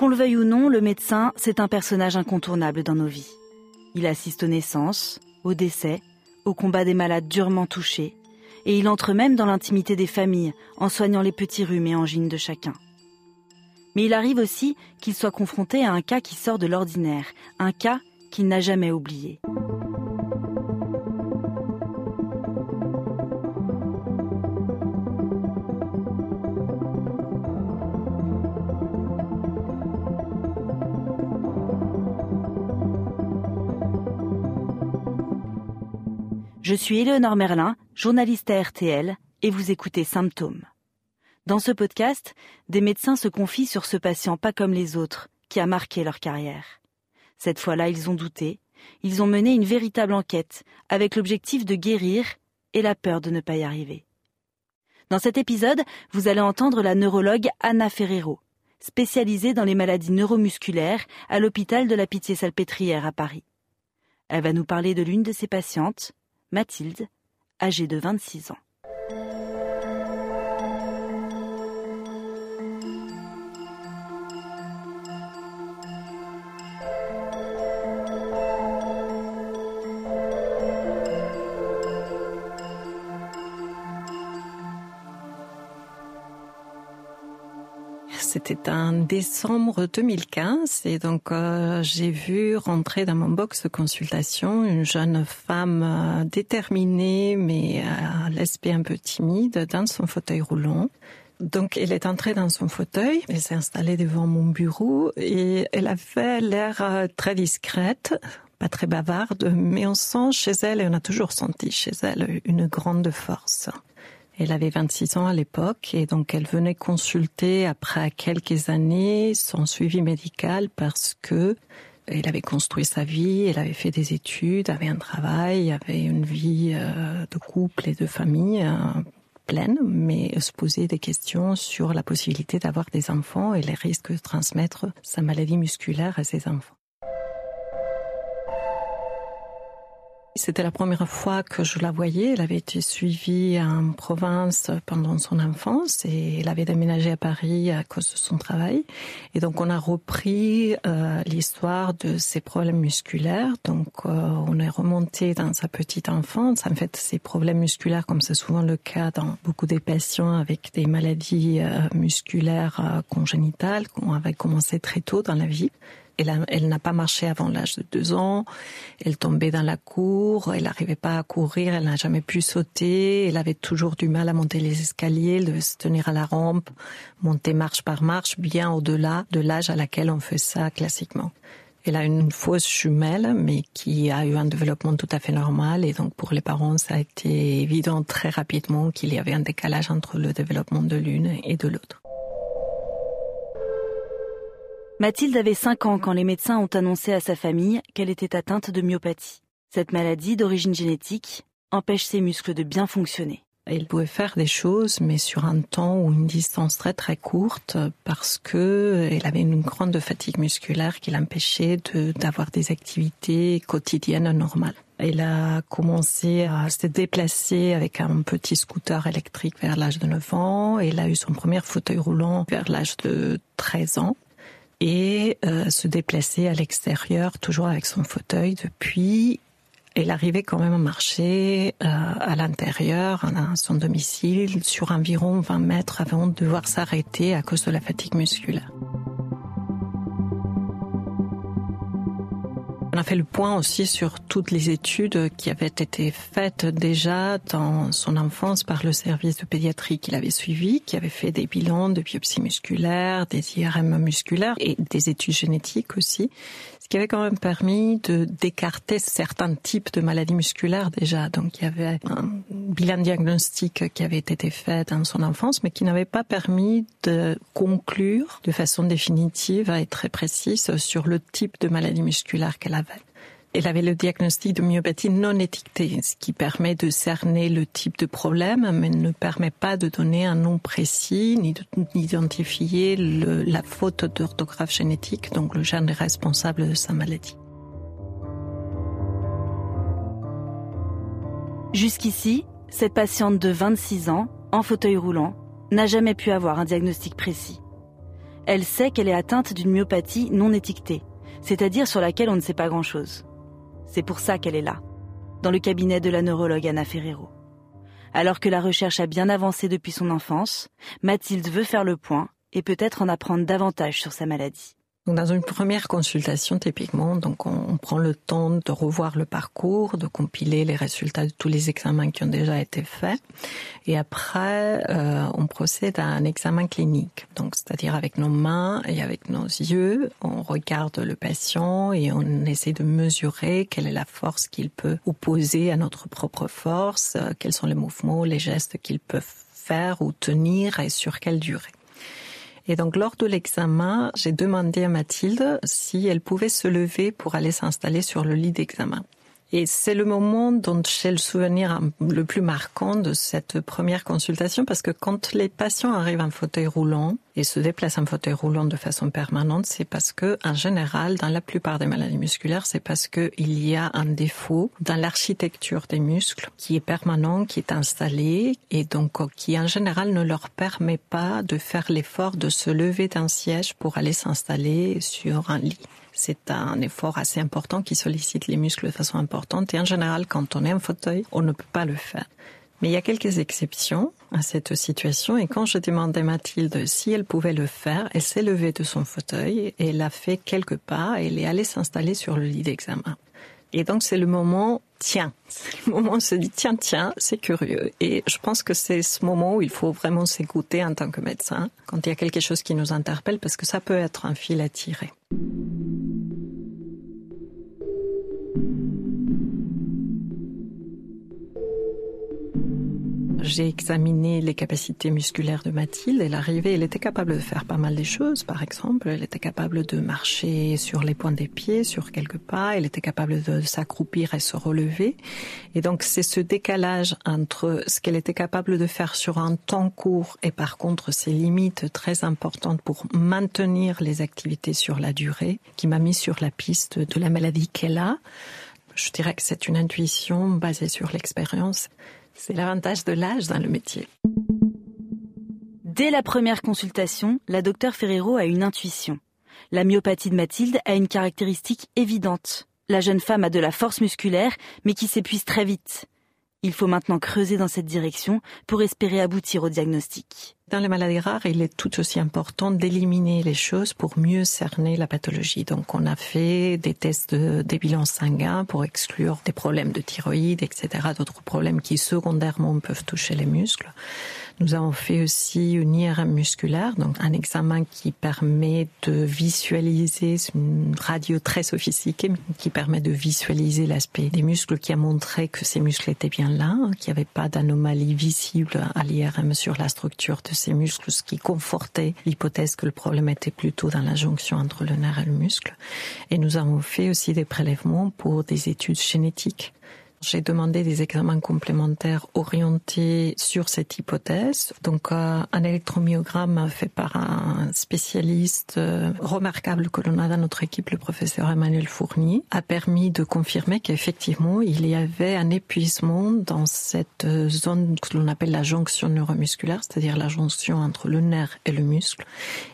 Qu'on le veuille ou non, le médecin, c'est un personnage incontournable dans nos vies. Il assiste aux naissances, aux décès, au combat des malades durement touchés, et il entre même dans l'intimité des familles en soignant les petits rhumes et angines de chacun. Mais il arrive aussi qu'il soit confronté à un cas qui sort de l'ordinaire, un cas qu'il n'a jamais oublié. Je suis Éléonore Merlin, journaliste à RTL, et vous écoutez Symptômes. Dans ce podcast, des médecins se confient sur ce patient pas comme les autres, qui a marqué leur carrière. Cette fois-là, ils ont douté, ils ont mené une véritable enquête, avec l'objectif de guérir et la peur de ne pas y arriver. Dans cet épisode, vous allez entendre la neurologue Anna Ferrero, spécialisée dans les maladies neuromusculaires à l'hôpital de la Pitié-Salpêtrière à Paris. Elle va nous parler de l'une de ses patientes, Mathilde, âgée de 26 ans. C'était en décembre 2015 et donc euh, j'ai vu rentrer dans mon box de consultation une jeune femme euh, déterminée mais à l'aspect un peu timide dans son fauteuil roulant. Donc elle est entrée dans son fauteuil, elle s'est installée devant mon bureau et elle avait l'air euh, très discrète, pas très bavarde, mais on sent chez elle, et on a toujours senti chez elle une grande force. Elle avait 26 ans à l'époque et donc elle venait consulter après quelques années son suivi médical parce que elle avait construit sa vie, elle avait fait des études, avait un travail, avait une vie euh, de couple et de famille euh, pleine, mais se posait des questions sur la possibilité d'avoir des enfants et les risques de transmettre sa maladie musculaire à ses enfants. C'était la première fois que je la voyais. Elle avait été suivie en province pendant son enfance et elle avait déménagé à Paris à cause de son travail. Et donc on a repris euh, l'histoire de ses problèmes musculaires. Donc euh, on est remonté dans sa petite enfance. En fait, ces problèmes musculaires, comme c'est souvent le cas dans beaucoup des patients avec des maladies euh, musculaires congénitales, qu'on avait commencé très tôt dans la vie. Elle, n'a pas marché avant l'âge de deux ans. Elle tombait dans la cour. Elle n'arrivait pas à courir. Elle n'a jamais pu sauter. Elle avait toujours du mal à monter les escaliers. Elle devait se tenir à la rampe, monter marche par marche, bien au-delà de l'âge à laquelle on fait ça classiquement. Elle a une fausse jumelle, mais qui a eu un développement tout à fait normal. Et donc, pour les parents, ça a été évident très rapidement qu'il y avait un décalage entre le développement de l'une et de l'autre. Mathilde avait 5 ans quand les médecins ont annoncé à sa famille qu'elle était atteinte de myopathie. Cette maladie d'origine génétique empêche ses muscles de bien fonctionner. Elle pouvait faire des choses, mais sur un temps ou une distance très très courte, parce que elle avait une grande fatigue musculaire qui l'empêchait d'avoir des activités quotidiennes normales. Elle a commencé à se déplacer avec un petit scooter électrique vers l'âge de 9 ans. Elle a eu son premier fauteuil roulant vers l'âge de 13 ans et euh, se déplacer à l'extérieur, toujours avec son fauteuil. Depuis, elle arrivait quand même à marcher euh, à l'intérieur, à son domicile, sur environ 20 mètres avant de devoir s'arrêter à cause de la fatigue musculaire. A fait le point aussi sur toutes les études qui avaient été faites déjà dans son enfance par le service de pédiatrie qu'il avait suivi, qui avait fait des bilans de biopsie musculaire, des IRM musculaires et des études génétiques aussi, qui avait quand même permis de d'écarter certains types de maladies musculaires déjà. Donc il y avait un bilan diagnostique qui avait été fait dans son enfance, mais qui n'avait pas permis de conclure de façon définitive et très précise sur le type de maladie musculaire qu'elle avait. Elle avait le diagnostic de myopathie non étiqueté, ce qui permet de cerner le type de problème, mais ne permet pas de donner un nom précis, ni d'identifier la faute d'orthographe génétique, donc le gène responsable de sa maladie. Jusqu'ici, cette patiente de 26 ans, en fauteuil roulant, n'a jamais pu avoir un diagnostic précis. Elle sait qu'elle est atteinte d'une myopathie non étiquetée, c'est-à-dire sur laquelle on ne sait pas grand-chose. C'est pour ça qu'elle est là, dans le cabinet de la neurologue Anna Ferrero. Alors que la recherche a bien avancé depuis son enfance, Mathilde veut faire le point et peut-être en apprendre davantage sur sa maladie. Dans une première consultation, typiquement, donc on, prend le temps de revoir le parcours, de compiler les résultats de tous les examens qui ont déjà été faits, et après euh, on procède à un examen clinique. Donc, c'est-à-dire avec nos mains et avec nos yeux, on regarde le patient et on essaie de mesurer quelle est la force qu'il peut opposer à notre propre force, euh, quels sont les mouvements, les gestes qu'il peut faire ou tenir et sur quelle durée. Et donc lors de l'examen, j'ai demandé à Mathilde si elle pouvait se lever pour aller s'installer sur le lit d'examen. Et c'est le moment dont j'ai le souvenir le plus marquant de cette première consultation parce que quand les patients arrivent en fauteuil roulant et se déplacent en fauteuil roulant de façon permanente, c'est parce que, en général, dans la plupart des maladies musculaires, c'est parce qu'il y a un défaut dans l'architecture des muscles qui est permanent, qui est installé et donc qui, en général, ne leur permet pas de faire l'effort de se lever d'un siège pour aller s'installer sur un lit c'est un effort assez important qui sollicite les muscles de façon importante. Et en général, quand on est en fauteuil, on ne peut pas le faire. Mais il y a quelques exceptions à cette situation. Et quand je demandais à Mathilde si elle pouvait le faire, elle s'est levée de son fauteuil et elle a fait quelques pas et elle est allée s'installer sur le lit d'examen. Et donc c'est le moment, tiens, le moment où on se dit, tiens, tiens, c'est curieux. Et je pense que c'est ce moment où il faut vraiment s'écouter en tant que médecin, quand il y a quelque chose qui nous interpelle, parce que ça peut être un fil à tirer. J'ai examiné les capacités musculaires de Mathilde. Elle arrivait, elle était capable de faire pas mal de choses. Par exemple, elle était capable de marcher sur les points des pieds, sur quelques pas. Elle était capable de s'accroupir et se relever. Et donc, c'est ce décalage entre ce qu'elle était capable de faire sur un temps court et par contre ses limites très importantes pour maintenir les activités sur la durée qui m'a mis sur la piste de la maladie qu'elle a. Je dirais que c'est une intuition basée sur l'expérience. C'est l'avantage de l'âge dans le métier. Dès la première consultation, la docteure Ferrero a une intuition. La myopathie de Mathilde a une caractéristique évidente. La jeune femme a de la force musculaire, mais qui s'épuise très vite. Il faut maintenant creuser dans cette direction pour espérer aboutir au diagnostic. Dans les maladies rares, il est tout aussi important d'éliminer les choses pour mieux cerner la pathologie. Donc, on a fait des tests de, des bilans sanguins pour exclure des problèmes de thyroïde, etc., d'autres problèmes qui secondairement peuvent toucher les muscles. Nous avons fait aussi une IRM musculaire, donc un examen qui permet de visualiser, une radio très sophistiquée, qui permet de visualiser l'aspect des muscles, qui a montré que ces muscles étaient bien là, qu'il n'y avait pas d'anomalie visible à l'IRM sur la structure de ces muscles, ce qui confortait l'hypothèse que le problème était plutôt dans la jonction entre le nerf et le muscle. Et nous avons fait aussi des prélèvements pour des études génétiques j'ai demandé des examens complémentaires orientés sur cette hypothèse. Donc, euh, un électromyogramme fait par un spécialiste euh, remarquable que l'on a dans notre équipe, le professeur Emmanuel Fournier, a permis de confirmer qu'effectivement, il y avait un épuisement dans cette zone que l'on appelle la jonction neuromusculaire, c'est-à-dire la jonction entre le nerf et le muscle.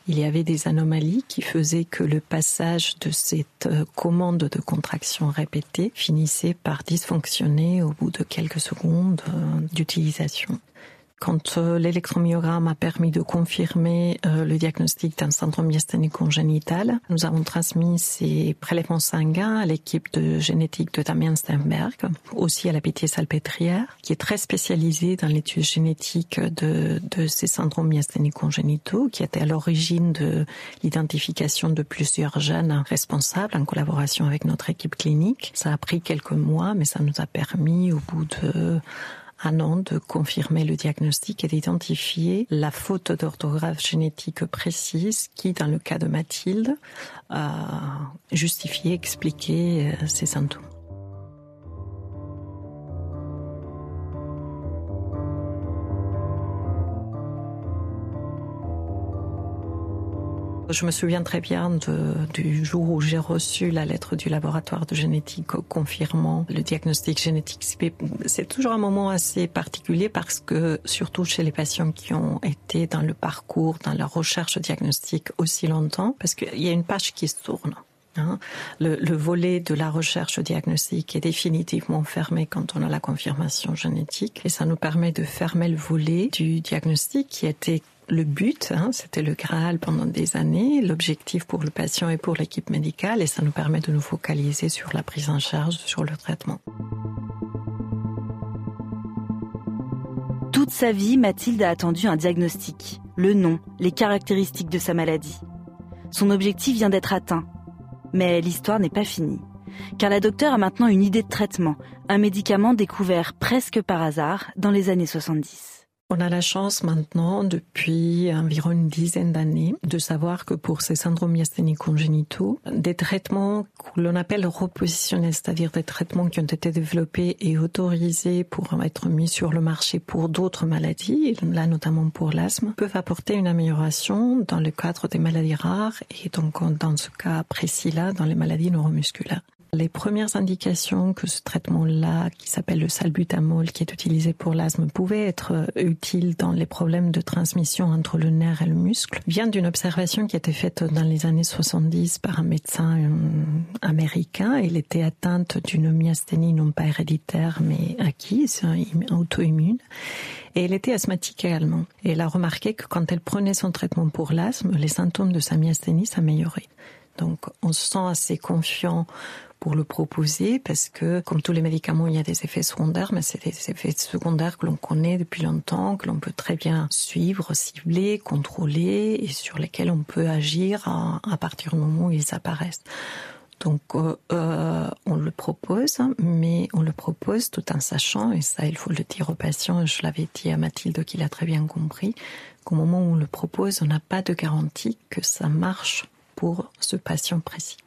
Il y avait des anomalies qui faisaient que le passage de cette euh, commande de contraction répétée finissait par au bout de quelques secondes euh, d'utilisation. Quand euh, l'électromyogramme a permis de confirmer euh, le diagnostic d'un syndrome myasthénique congénital, nous avons transmis ces prélèvements sanguins à l'équipe de génétique de Damien Steinberg, aussi à la Pitié Salpêtrière, qui est très spécialisée dans l'étude génétique de, de ces syndromes myasthéniques congénitaux, qui était à l'origine de l'identification de plusieurs gènes responsables en collaboration avec notre équipe clinique. Ça a pris quelques mois, mais ça nous a permis au bout de un an de confirmer le diagnostic et d'identifier la faute d'orthographe génétique précise qui, dans le cas de Mathilde, a justifié, expliqué euh, ces symptômes. Je me souviens très bien de, du jour où j'ai reçu la lettre du laboratoire de génétique confirmant le diagnostic génétique. C'est toujours un moment assez particulier parce que, surtout chez les patients qui ont été dans le parcours, dans la recherche diagnostique aussi longtemps, parce qu'il y a une page qui se tourne. Hein. Le, le, volet de la recherche diagnostique est définitivement fermé quand on a la confirmation génétique et ça nous permet de fermer le volet du diagnostic qui était le but, hein, c'était le Graal pendant des années, l'objectif pour le patient et pour l'équipe médicale, et ça nous permet de nous focaliser sur la prise en charge, sur le traitement. Toute sa vie, Mathilde a attendu un diagnostic, le nom, les caractéristiques de sa maladie. Son objectif vient d'être atteint. Mais l'histoire n'est pas finie. Car la docteure a maintenant une idée de traitement, un médicament découvert presque par hasard dans les années 70. On a la chance maintenant, depuis environ une dizaine d'années, de savoir que pour ces syndromes myasthéniques congénitaux, des traitements que l'on appelle repositionnels, c'est-à-dire des traitements qui ont été développés et autorisés pour être mis sur le marché pour d'autres maladies, là notamment pour l'asthme, peuvent apporter une amélioration dans le cadre des maladies rares et donc dans ce cas précis-là, dans les maladies neuromusculaires. Les premières indications que ce traitement-là, qui s'appelle le salbutamol, qui est utilisé pour l'asthme, pouvait être euh, utile dans les problèmes de transmission entre le nerf et le muscle, vient d'une observation qui a été faite dans les années 70 par un médecin euh, américain. Il était atteinte d'une myasthénie non pas héréditaire, mais acquise, auto-immune. Et elle était asthmatique également. Et elle a remarqué que quand elle prenait son traitement pour l'asthme, les symptômes de sa myasthénie s'amélioraient. Donc on se sent assez confiant pour le proposer parce que, comme tous les médicaments, il y a des effets secondaires, mais c'est des effets secondaires que l'on connaît depuis longtemps, que l'on peut très bien suivre, cibler, contrôler et sur lesquels on peut agir à, partir du moment où ils apparaissent. Donc euh, euh, on le propose, mais on le propose tout en sachant, et ça il faut le dire aux patients, je l'avais dit à Mathilde qui l'a très bien compris, qu'au moment où on le propose, on n'a pas de garantie que ça marche pour ce patient précis.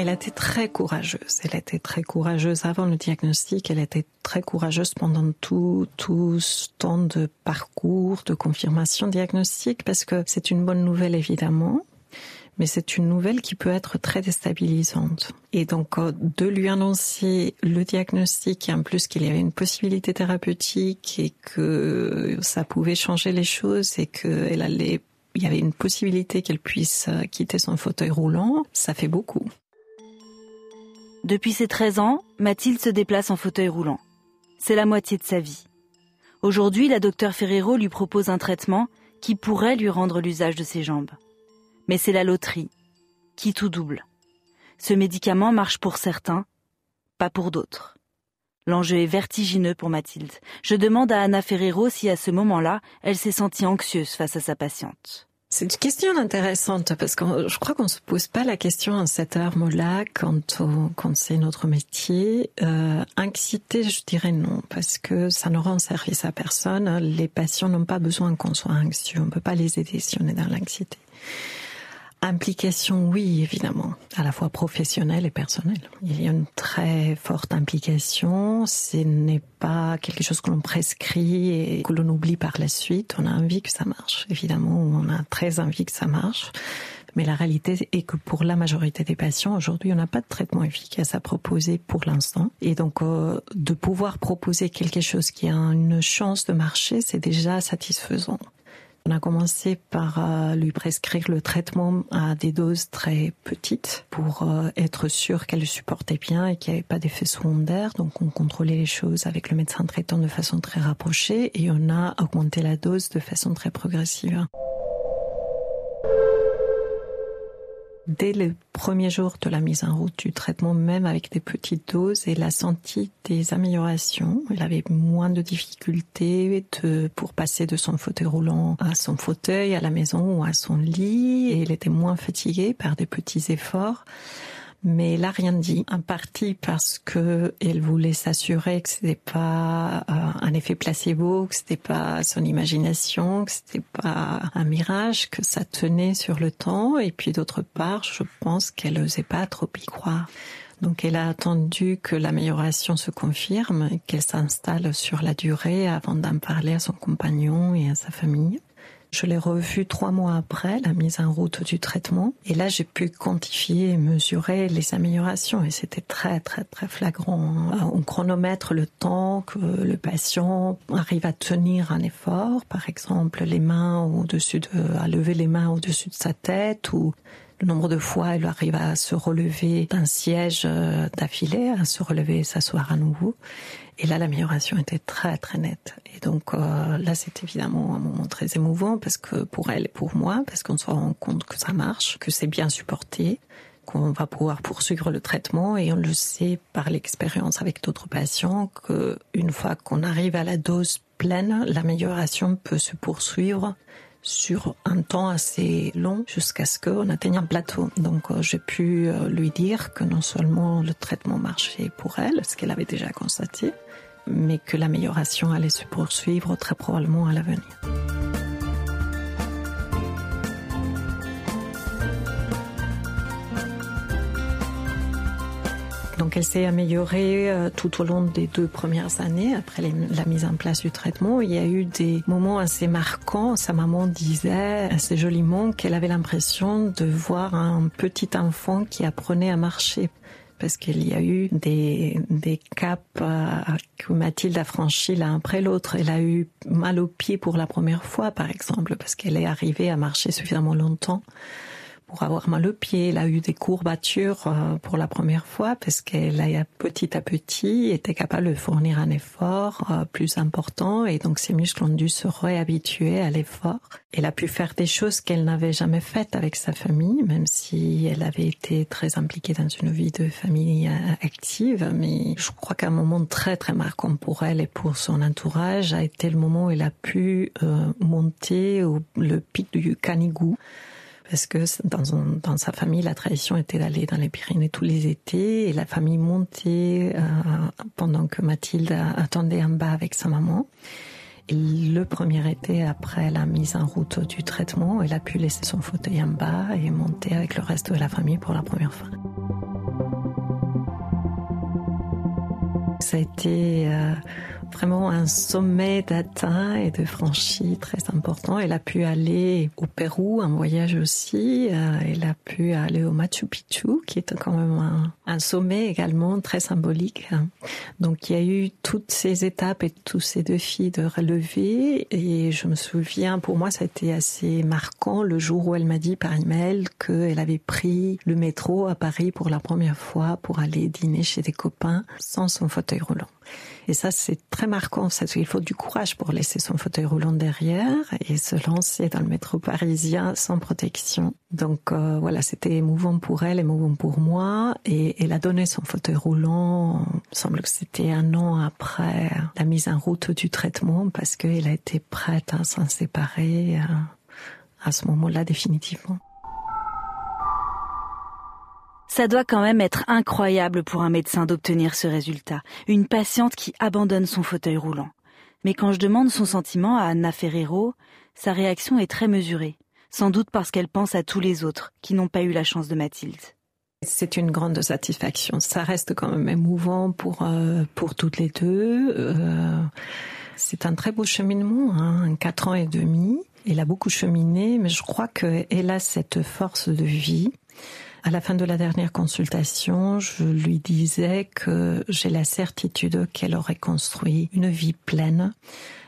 Elle était très courageuse. Elle était très courageuse avant le diagnostic. Elle était très courageuse pendant tout, tout ce temps de parcours, de confirmation diagnostique, parce que c'est une bonne nouvelle évidemment, mais c'est une nouvelle qui peut être très déstabilisante. Et donc, euh, de lui annoncer le diagnostic et en plus qu'il y avait une possibilité thérapeutique et que ça pouvait changer les choses et qu'elle allait il y avait une possibilité qu'elle puisse euh, quitter son fauteuil roulant, ça fait beaucoup. Depuis ses 13 ans, Mathilde se déplace en fauteuil roulant. C'est la moitié de sa vie. Aujourd'hui, la docteure Ferrero lui propose un traitement qui pourrait lui rendre l'usage de ses jambes. Mais c'est la loterie, qui tout double. Ce médicament marche pour certains, pas pour d'autres. L'enjeu est vertigineux pour Mathilde. Je demande à Anna Ferrero si à ce moment-là, elle s'est sentie anxieuse face à sa patiente. C'est une question intéressante parce que je crois qu'on se pose pas la question en cette arme-là quand quand c'est notre métier. Euh, je dirais non parce que ça ne rend service à personne. Les patients n'ont pas besoin qu'on soit anxieux. On peut pas les aider si on est dans l'anxiété. Implication, oui, évidemment, à la fois professionnelle et personnelle. Il y a une très forte implication. Ce n'est pas quelque chose que l'on prescrit et que l'on oublie par la suite. On a envie que ça marche. Évidemment, on a très envie que ça marche. Mais la réalité est que pour la majorité des patients, aujourd'hui, on n'a pas de traitement efficace à proposer pour l'instant. Et donc, euh, de pouvoir proposer quelque chose qui a une chance de marcher, c'est déjà satisfaisant. On a commencé par euh, lui prescrire le traitement à des doses très petites pour euh, être sûr qu'elle supportait bien et qu'il n'y avait pas d'effet secondaire. Donc on contrôlait les choses avec le médecin traitant de façon très rapprochée et on a augmenté la dose de façon très progressive. Dès le premier jour de la mise en route du traitement, même avec des petites doses, elle a senti des améliorations. Elle avait moins de difficultés pour passer de son fauteuil roulant à son fauteuil, à la maison ou à son lit. Et elle était moins fatiguée par des petits efforts. Mais elle a rien dit. En partie parce que elle voulait s'assurer que c'était pas euh, un effet placebo, que c'était pas son imagination, que c'était pas un mirage, que ça tenait sur le temps. Et puis d'autre part, je pense qu'elle n'osait pas trop y croire. Donc elle a attendu que l'amélioration se confirme qu'elle s'installe sur la durée avant d'en parler à son compagnon et à sa famille. Je l'ai revu trois mois après la mise en route du traitement. Et là, j'ai pu quantifier et mesurer les améliorations. Et c'était très, très, très flagrant. On chronomètre le temps que le patient arrive à tenir un effort. Par exemple, les mains au-dessus de, à lever les mains au-dessus de sa tête ou le nombre de fois il arrive à se relever d'un siège euh, d'affilée, à se relever et s'asseoir à nouveau. Et là, l'amélioration était très très nette. Et donc euh, là, c'est évidemment un moment très émouvant parce que pour elle et pour moi, parce qu'on se rend compte que ça marche, que c'est bien supporté, qu'on va pouvoir poursuivre le traitement et on le sait par l'expérience avec d'autres patients que une fois qu'on arrive à la dose pleine, l'amélioration peut se poursuivre sur un temps assez long jusqu'à ce qu'on atteigne un plateau. Donc euh, j'ai pu euh, lui dire que non seulement le traitement marchait pour elle, ce qu'elle avait déjà constaté, mais que l'amélioration allait se poursuivre très probablement à l'avenir. Donc elle s'est améliorée euh, tout au long des deux premières années après la mise en place du traitement. Il y a eu des moments assez marquants. Sa maman disait assez joliment qu'elle avait l'impression de voir un petit enfant qui apprenait à marcher parce qu'il y a eu des, des caps euh, que Mathilde a franchis l'un après l'autre. Elle a eu mal au pied pour la première fois, par exemple, parce qu'elle est arrivée à marcher suffisamment longtemps pour avoir mal au pied. Elle a eu des courbatures euh, pour la première fois parce qu'elle a petit à petit été capable de fournir un effort euh, plus important et donc ses muscles ont dû se réhabituer à l'effort. Elle a pu faire des choses qu'elle n'avait jamais faites avec sa famille, même si elle avait été très impliquée dans une vie de famille euh, active. Mais je crois qu'un moment très très marquant pour elle et pour son entourage a été le moment où elle a pu monter au, le pic du Canigou parce que dans, sa famille, la tradition était d'aller dans les Pyrénées tous les étés et la famille montait euh, pendant que Mathilde attendait en bas avec sa maman. Et le premier été, après la mise en route du traitement, elle a pu laisser son fauteuil en bas et monter avec le reste de la famille pour la première fois. Ça a été euh, vraiment un sommet d'atteint et de franchi très important. Elle a pu aller au Pérou, un voyage aussi. Euh, elle a pu aller au Machu Picchu, qui est quand même un, un sommet également très symbolique. Donc il y a eu toutes ces étapes et tous ces défis de relever. Et je me souviens, pour moi, ça a été assez marquant le jour où elle m'a dit par email qu'elle avait pris le métro à Paris pour la première fois pour aller dîner chez des copains sans son fauteuil roulant. Et ça, c'est très marquant. Il faut du courage pour laisser son fauteuil roulant derrière et se lancer dans le métro parisien sans protection. Donc euh, voilà, c'était émouvant pour elle, émouvant pour moi. Et elle a donné son fauteuil roulant, il semble que c'était un an après la mise en route du traitement parce qu'elle a été prête à s'en séparer euh, à ce moment-là définitivement. Ça doit quand même être incroyable pour un médecin d'obtenir ce résultat. Une patiente qui abandonne son fauteuil roulant. Mais quand je demande son sentiment à Anna Ferrero, sa réaction est très mesurée. Sans doute parce qu'elle pense à tous les autres qui n'ont pas eu la chance de Mathilde. C'est une grande satisfaction. Ça reste quand même émouvant pour euh, pour toutes les deux. Euh, c'est un très beau cheminement, hein, quatre ans et demi. Elle a beaucoup cheminé, mais je crois qu'elle a cette force de vie à la fin de la dernière consultation, je lui disais que j'ai la certitude qu'elle aurait construit une vie pleine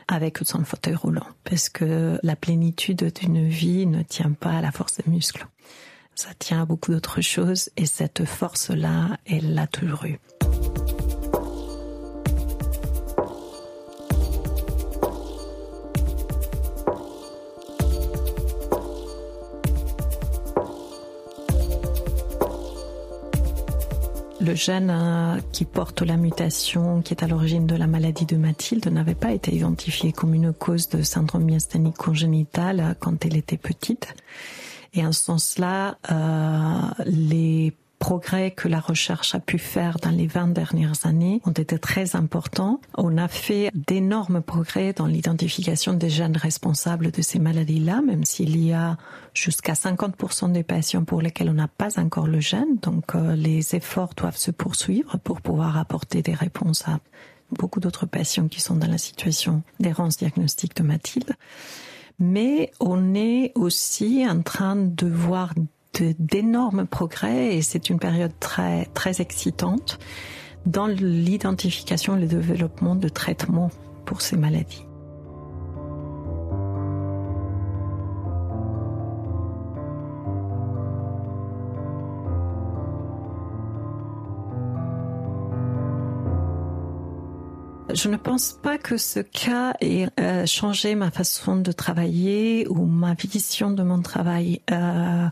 avec son fauteuil roulant. Parce que la plénitude d'une vie ne tient pas à la force des muscles. Ça tient à beaucoup d'autres choses et cette force-là, elle l'a toujours eue. Le gène euh, qui porte la mutation qui est à l'origine de la maladie de Mathilde n'avait pas été identifié comme une cause de syndrome myasthénique congénital euh, quand elle était petite. Et en ce sens-là, euh, les progrès que la recherche a pu faire dans les 20 dernières années ont été très importants. On a fait d'énormes progrès dans l'identification des gènes responsables de ces maladies-là, même s'il y a jusqu'à 50% des patients pour lesquels on n'a pas encore le gène. Donc euh, les efforts doivent se poursuivre pour pouvoir apporter des réponses à beaucoup d'autres patients qui sont dans la situation d'errance diagnostique de Mathilde. Mais on est aussi en train de voir d'énormes progrès et c'est une période très, très excitante dans l'identification et le développement de traitements pour ces maladies. Je ne pense pas que ce cas ait euh, changé ma façon de travailler ou ma vision de mon travail. Euh,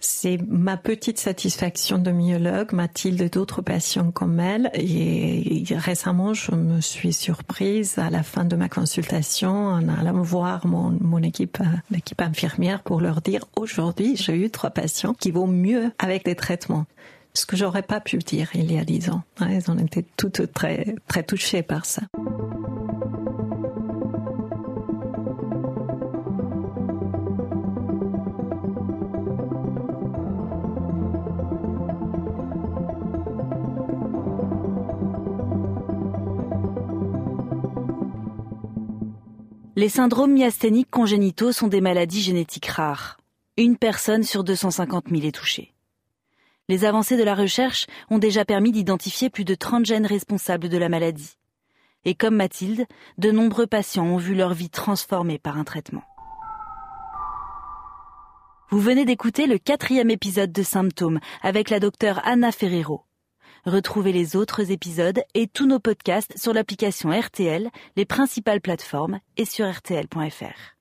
c'est ma petite satisfaction de myologue, Mathilde et d'autres patients comme elle. Et, récemment, je me suis surprise à la fin de ma consultation en allant voir mon, mon équipe, euh, l'équipe infirmière pour leur dire aujourd'hui, j'ai eu trois patients qui vont mieux avec des traitements ce que j'aurais pas pu dire il y a dix ans. Elles ont été toutes très, très touchées par ça. Les syndromes myasthéniques congénitaux sont des maladies génétiques rares. Une personne sur 250 000 est touchée. Les avancées de la recherche ont déjà permis d'identifier plus de 30 gènes responsables de la maladie. Et comme Mathilde, de nombreux patients ont vu leur vie transformée par un traitement. Vous venez d'écouter le quatrième épisode de Symptômes avec la docteure Anna Ferrero. Retrouvez les autres épisodes et tous nos podcasts sur l'application RTL, les principales plateformes et sur rtl.fr.